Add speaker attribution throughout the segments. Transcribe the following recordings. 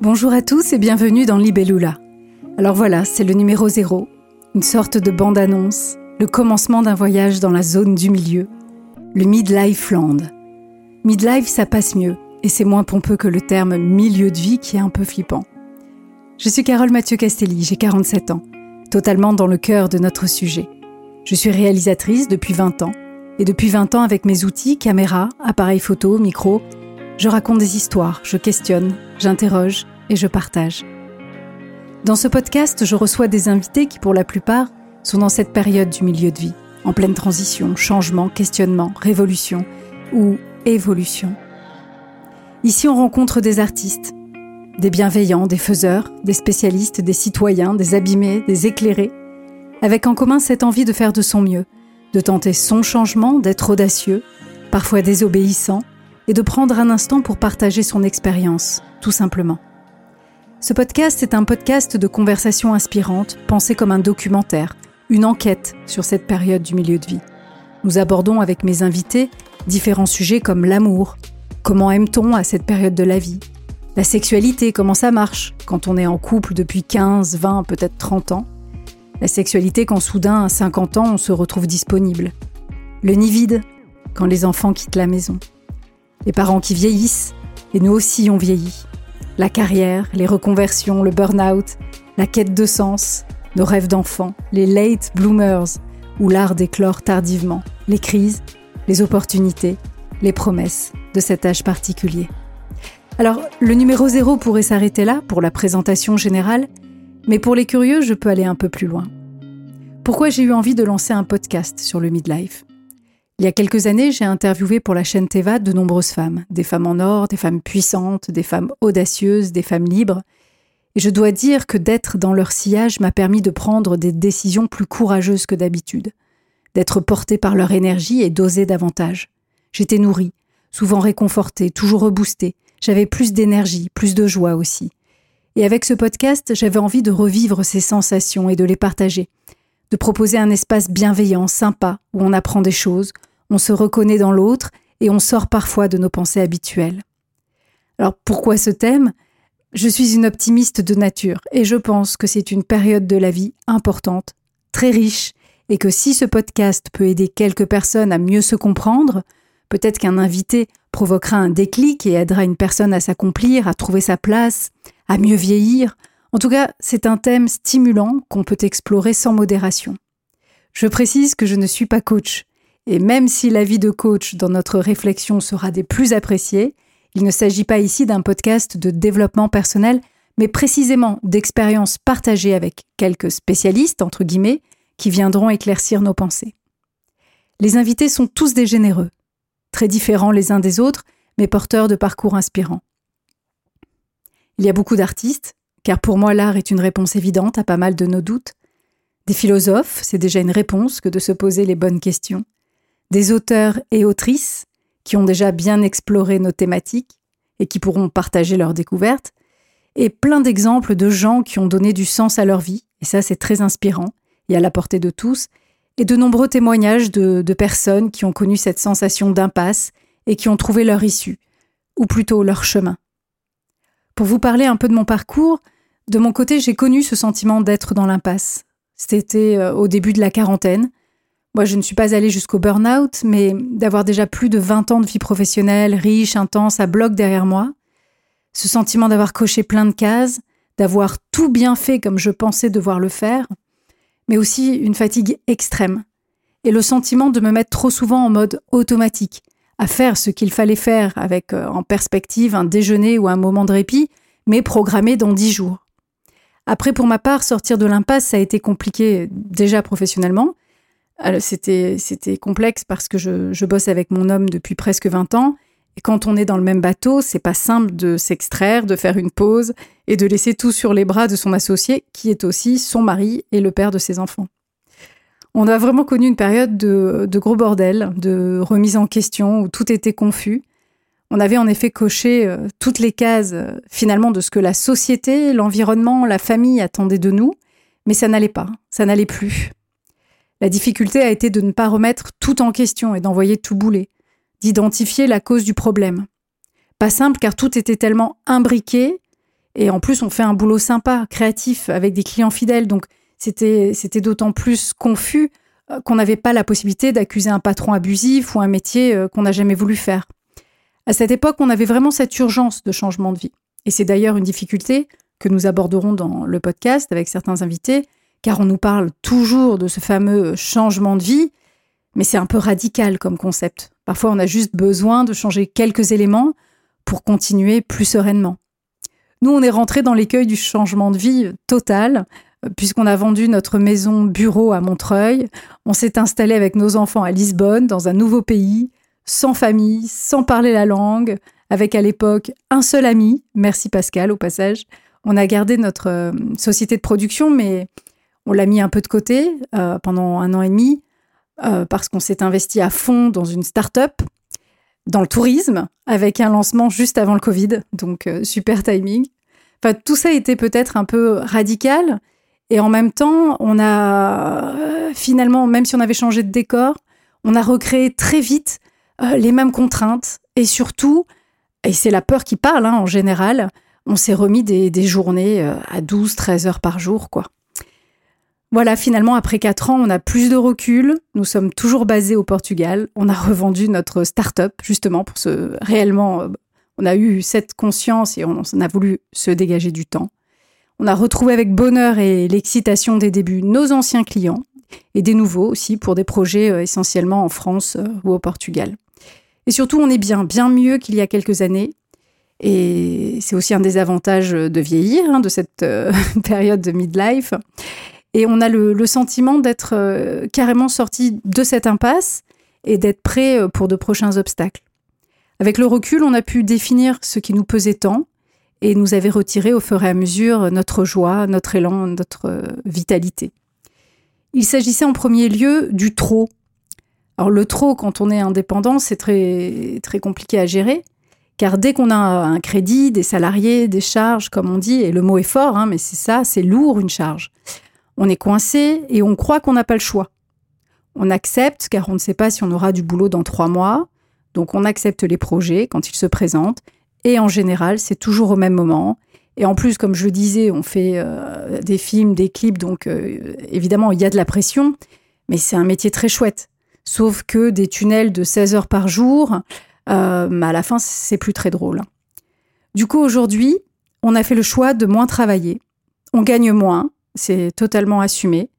Speaker 1: Bonjour à tous et bienvenue dans Libellula. Alors voilà, c'est le numéro zéro, une sorte de bande-annonce, le commencement d'un voyage dans la zone du milieu, le Midlife Land. Midlife, ça passe mieux, et c'est moins pompeux que le terme milieu de vie qui est un peu flippant. Je suis Carole Mathieu Castelli, j'ai 47 ans, totalement dans le cœur de notre sujet. Je suis réalisatrice depuis 20 ans, et depuis 20 ans avec mes outils, caméra, appareil photo, micro, je raconte des histoires, je questionne, j'interroge et je partage. Dans ce podcast, je reçois des invités qui, pour la plupart, sont dans cette période du milieu de vie, en pleine transition, changement, questionnement, révolution ou évolution. Ici, on rencontre des artistes, des bienveillants, des faiseurs, des spécialistes, des citoyens, des abîmés, des éclairés, avec en commun cette envie de faire de son mieux, de tenter son changement, d'être audacieux, parfois désobéissant, et de prendre un instant pour partager son expérience, tout simplement. Ce podcast est un podcast de conversation inspirante, pensé comme un documentaire, une enquête sur cette période du milieu de vie. Nous abordons avec mes invités différents sujets comme l'amour, comment aime-t-on à cette période de la vie, la sexualité, comment ça marche quand on est en couple depuis 15, 20, peut-être 30 ans, la sexualité quand soudain à 50 ans on se retrouve disponible, le nid vide quand les enfants quittent la maison les parents qui vieillissent, et nous aussi on vieillit. La carrière, les reconversions, le burn-out, la quête de sens, nos rêves d'enfants, les late bloomers, où l'art d'éclore tardivement, les crises, les opportunités, les promesses de cet âge particulier. Alors, le numéro zéro pourrait s'arrêter là pour la présentation générale, mais pour les curieux, je peux aller un peu plus loin. Pourquoi j'ai eu envie de lancer un podcast sur le midlife? Il y a quelques années, j'ai interviewé pour la chaîne Teva de nombreuses femmes, des femmes en or, des femmes puissantes, des femmes audacieuses, des femmes libres. Et je dois dire que d'être dans leur sillage m'a permis de prendre des décisions plus courageuses que d'habitude, d'être portée par leur énergie et d'oser davantage. J'étais nourrie, souvent réconfortée, toujours reboostée. J'avais plus d'énergie, plus de joie aussi. Et avec ce podcast, j'avais envie de revivre ces sensations et de les partager, de proposer un espace bienveillant, sympa, où on apprend des choses, on se reconnaît dans l'autre et on sort parfois de nos pensées habituelles. Alors pourquoi ce thème? Je suis une optimiste de nature et je pense que c'est une période de la vie importante, très riche, et que si ce podcast peut aider quelques personnes à mieux se comprendre, peut-être qu'un invité provoquera un déclic et aidera une personne à s'accomplir, à trouver sa place, à mieux vieillir. En tout cas, c'est un thème stimulant qu'on peut explorer sans modération. Je précise que je ne suis pas coach, et même si l'avis de coach dans notre réflexion sera des plus appréciés, il ne s'agit pas ici d'un podcast de développement personnel, mais précisément d'expériences partagées avec quelques spécialistes, entre guillemets, qui viendront éclaircir nos pensées. Les invités sont tous des généreux, très différents les uns des autres, mais porteurs de parcours inspirants. Il y a beaucoup d'artistes, car pour moi l'art est une réponse évidente à pas mal de nos doutes. Des philosophes, c'est déjà une réponse que de se poser les bonnes questions des auteurs et autrices qui ont déjà bien exploré nos thématiques et qui pourront partager leurs découvertes, et plein d'exemples de gens qui ont donné du sens à leur vie, et ça c'est très inspirant et à la portée de tous, et de nombreux témoignages de, personnes qui ont connu cette sensation d'impasse et qui ont trouvé leur issue, ou plutôt leur chemin. Pour vous parler un peu de mon parcours, de mon côté j'ai connu ce sentiment d'être dans l'impasse. C'était euh, au début de la quarantaine, moi, je ne suis pas allée jusqu'au burn-out, mais d'avoir déjà plus de 20 ans de vie professionnelle, riche, intense, à bloc derrière moi, ce sentiment d'avoir coché plein de cases, d'avoir tout bien fait comme je pensais devoir le faire, mais aussi une fatigue extrême, et le sentiment de me mettre trop souvent en mode automatique, à faire ce qu'il fallait faire avec euh, en perspective un déjeuner ou un moment de répit, mais programmé dans dix jours. Après, pour ma part, sortir de l'impasse, ça a été compliqué déjà professionnellement, c'était, c'était complexe parce que je, je, bosse avec mon homme depuis presque 20 ans. Et quand on est dans le même bateau, c'est pas simple de s'extraire, de faire une pause et de laisser tout sur les bras de son associé, qui est aussi son mari et le père de ses enfants. On a vraiment connu une période de, de gros bordel, de remise en question, où tout était confus. On avait en effet coché euh, toutes les cases, euh, finalement, de ce que la société, l'environnement, la famille attendaient de nous, mais ça n'allait pas, ça n'allait plus. La difficulté a été de ne pas remettre tout en question et d'envoyer tout bouler, d'identifier la cause du problème. Pas simple car tout était tellement imbriqué Et en plus, on fait un boulot sympa, créatif, avec des clients fidèles. Donc, c'était, d'autant plus confus euh, qu'on n'avait pas la possibilité d'accuser un patron abusif ou un métier euh, qu'on n'a jamais voulu faire. À cette époque, on avait vraiment cette urgence de changement de vie. Et c'est d'ailleurs une difficulté que nous aborderons dans le podcast avec certains invités, car on nous parle toujours de ce fameux changement de vie, mais c'est un peu radical comme concept. Parfois, on a juste besoin de changer quelques éléments pour continuer plus sereinement. Nous, on est rentré dans l'écueil du changement de vie total, puisqu'on a vendu notre maison bureau à Montreuil, on s'est installé avec nos enfants à Lisbonne, dans un nouveau pays, sans famille, sans parler la langue, avec à l'époque un seul ami, merci Pascal au passage. On a gardé notre euh, société de production, mais on l'a mis un peu de côté euh, pendant un an et demi, euh, parce qu'on s'est investi à fond dans une start-up, dans le tourisme, avec un lancement juste avant le Covid, donc super timing. Enfin, tout ça était peut-être un peu radical, et en même temps, on a finalement, même si on avait changé de décor, on a recréé très vite les mêmes contraintes et surtout, et c'est la peur qui parle hein, en général, on s'est remis des, journées à 12, 13 heures par jour, quoi. Voilà, finalement, après quatre ans, on a plus de recul. Nous sommes toujours basés au Portugal. On a revendu notre start-up, justement, pour se réellement. Euh, on a eu cette conscience et on, a voulu se dégager du temps. On a retrouvé avec bonheur et l'excitation des débuts nos anciens clients et des nouveaux aussi pour des projets euh, essentiellement en France euh, ou au Portugal. Et surtout, on est bien, bien mieux qu'il y a quelques années. Et c'est aussi un des avantages de vieillir, hein, de cette période de midlife. Et on a le, sentiment d'être euh, carrément sorti de cette impasse et d'être prêt euh, pour de prochains obstacles. Avec le recul, on a pu définir ce qui nous pesait tant et nous avait retiré au fur et à mesure notre joie, notre élan, notre euh, vitalité. Il s'agissait en premier lieu du trop. Alors le trop, quand on est indépendant, c'est très, très compliqué à gérer, car dès qu'on a un crédit, des salariés, des charges, comme on dit, et le mot est fort, hein, mais c'est ça, c'est lourd une charge. On est coincé et on croit qu'on n'a pas le choix. On accepte car on ne sait pas si on aura du boulot dans trois mois. Donc on accepte les projets quand ils se présentent. Et en général, c'est toujours au même moment. Et en plus, comme je disais, on fait euh, des films, des clips, donc euh, évidemment, il y a de la pression, mais c'est un métier très chouette. Sauf que des tunnels de 16 heures par jour, euh, à la fin, c'est plus très drôle. Du coup, aujourd'hui, on a fait le choix de moins travailler. On gagne moins, c'est totalement assumé.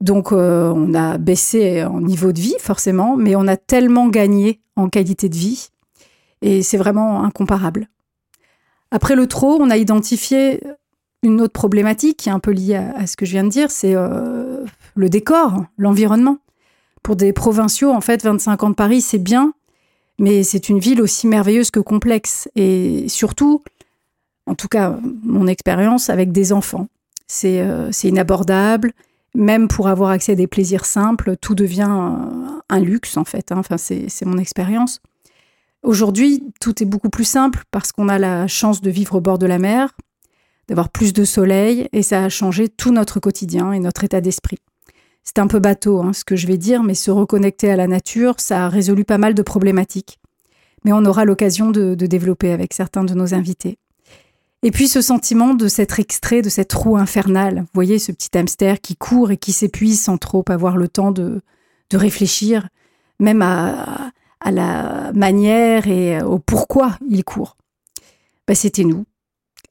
Speaker 1: Donc euh, on a baissé en niveau de vie forcément, mais on a tellement gagné en qualité de vie et c'est vraiment incomparable. Après le trop, on a identifié une autre problématique qui est un peu liée à, ce que je viens de dire, c'est euh, le décor, l'environnement. Pour des provinciaux, en fait, 25 ans de Paris, c'est bien, mais c'est une ville aussi merveilleuse que complexe et surtout, en tout cas mon expérience, avec des enfants. Euh, c'est inabordable. Même pour avoir accès à des plaisirs simples, tout devient un luxe en fait. Hein. Enfin, c'est mon expérience. Aujourd'hui, tout est beaucoup plus simple parce qu'on a la chance de vivre au bord de la mer, d'avoir plus de soleil, et ça a changé tout notre quotidien et notre état d'esprit. C'est un peu bateau hein, ce que je vais dire, mais se reconnecter à la nature, ça a résolu pas mal de problématiques. Mais on aura l'occasion de développer avec certains de nos invités. Et puis ce sentiment de s'être extrait de cette roue infernale. Vous voyez ce petit hamster qui court et qui s'épuise sans trop avoir le temps de, réfléchir, même à, à, la manière et au pourquoi il court. Bah, C'était nous.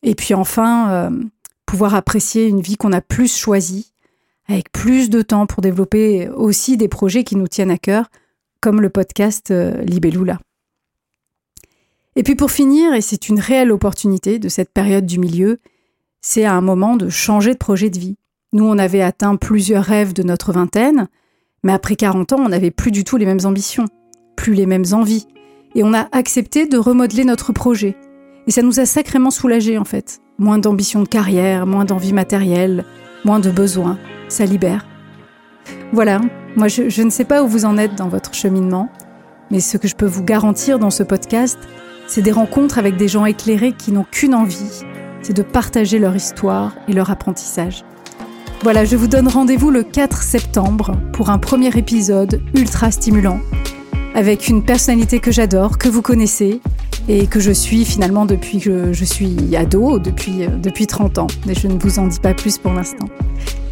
Speaker 1: Et puis enfin, euh, pouvoir apprécier une vie qu'on a plus choisie, avec plus de temps pour développer aussi des projets qui nous tiennent à cœur, comme le podcast euh, Libellula. Et puis pour finir, et c'est une réelle opportunité de cette période du milieu, c'est à un moment de changer de projet de vie. Nous, on avait atteint plusieurs rêves de notre vingtaine, mais après 40 ans, on n'avait plus du tout les mêmes ambitions, plus les mêmes envies. Et on a accepté de remodeler notre projet. Et ça nous a sacrément soulagés en fait. Moins d'ambition de carrière, moins d'envie matérielle, moins de besoins. Ça libère. Voilà, moi je, je ne sais pas où vous en êtes dans votre cheminement, mais ce que je peux vous garantir dans ce podcast, c'est des rencontres avec des gens éclairés qui n'ont qu'une envie, c'est de partager leur histoire et leur apprentissage. Voilà, je vous donne rendez-vous le 4 septembre pour un premier épisode ultra stimulant, avec une personnalité que j'adore, que vous connaissez, et que je suis finalement depuis que je suis ado, depuis, euh, depuis 30 ans. Mais je ne vous en dis pas plus pour l'instant.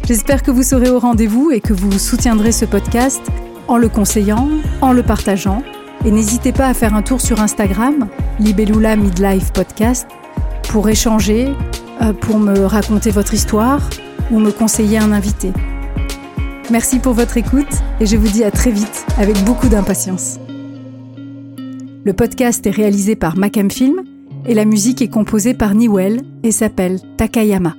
Speaker 1: J'espère que vous serez au rendez-vous et que vous soutiendrez ce podcast en le conseillant, en le partageant. Et n'hésitez pas à faire un tour sur Instagram, Libellula Midlife Podcast, pour échanger, euh, pour me raconter votre histoire ou me conseiller un invité. Merci pour votre écoute et je vous dis à très vite avec beaucoup d'impatience. Le podcast est réalisé par Macam Film et la musique est composée par Niwell et s'appelle Takayama.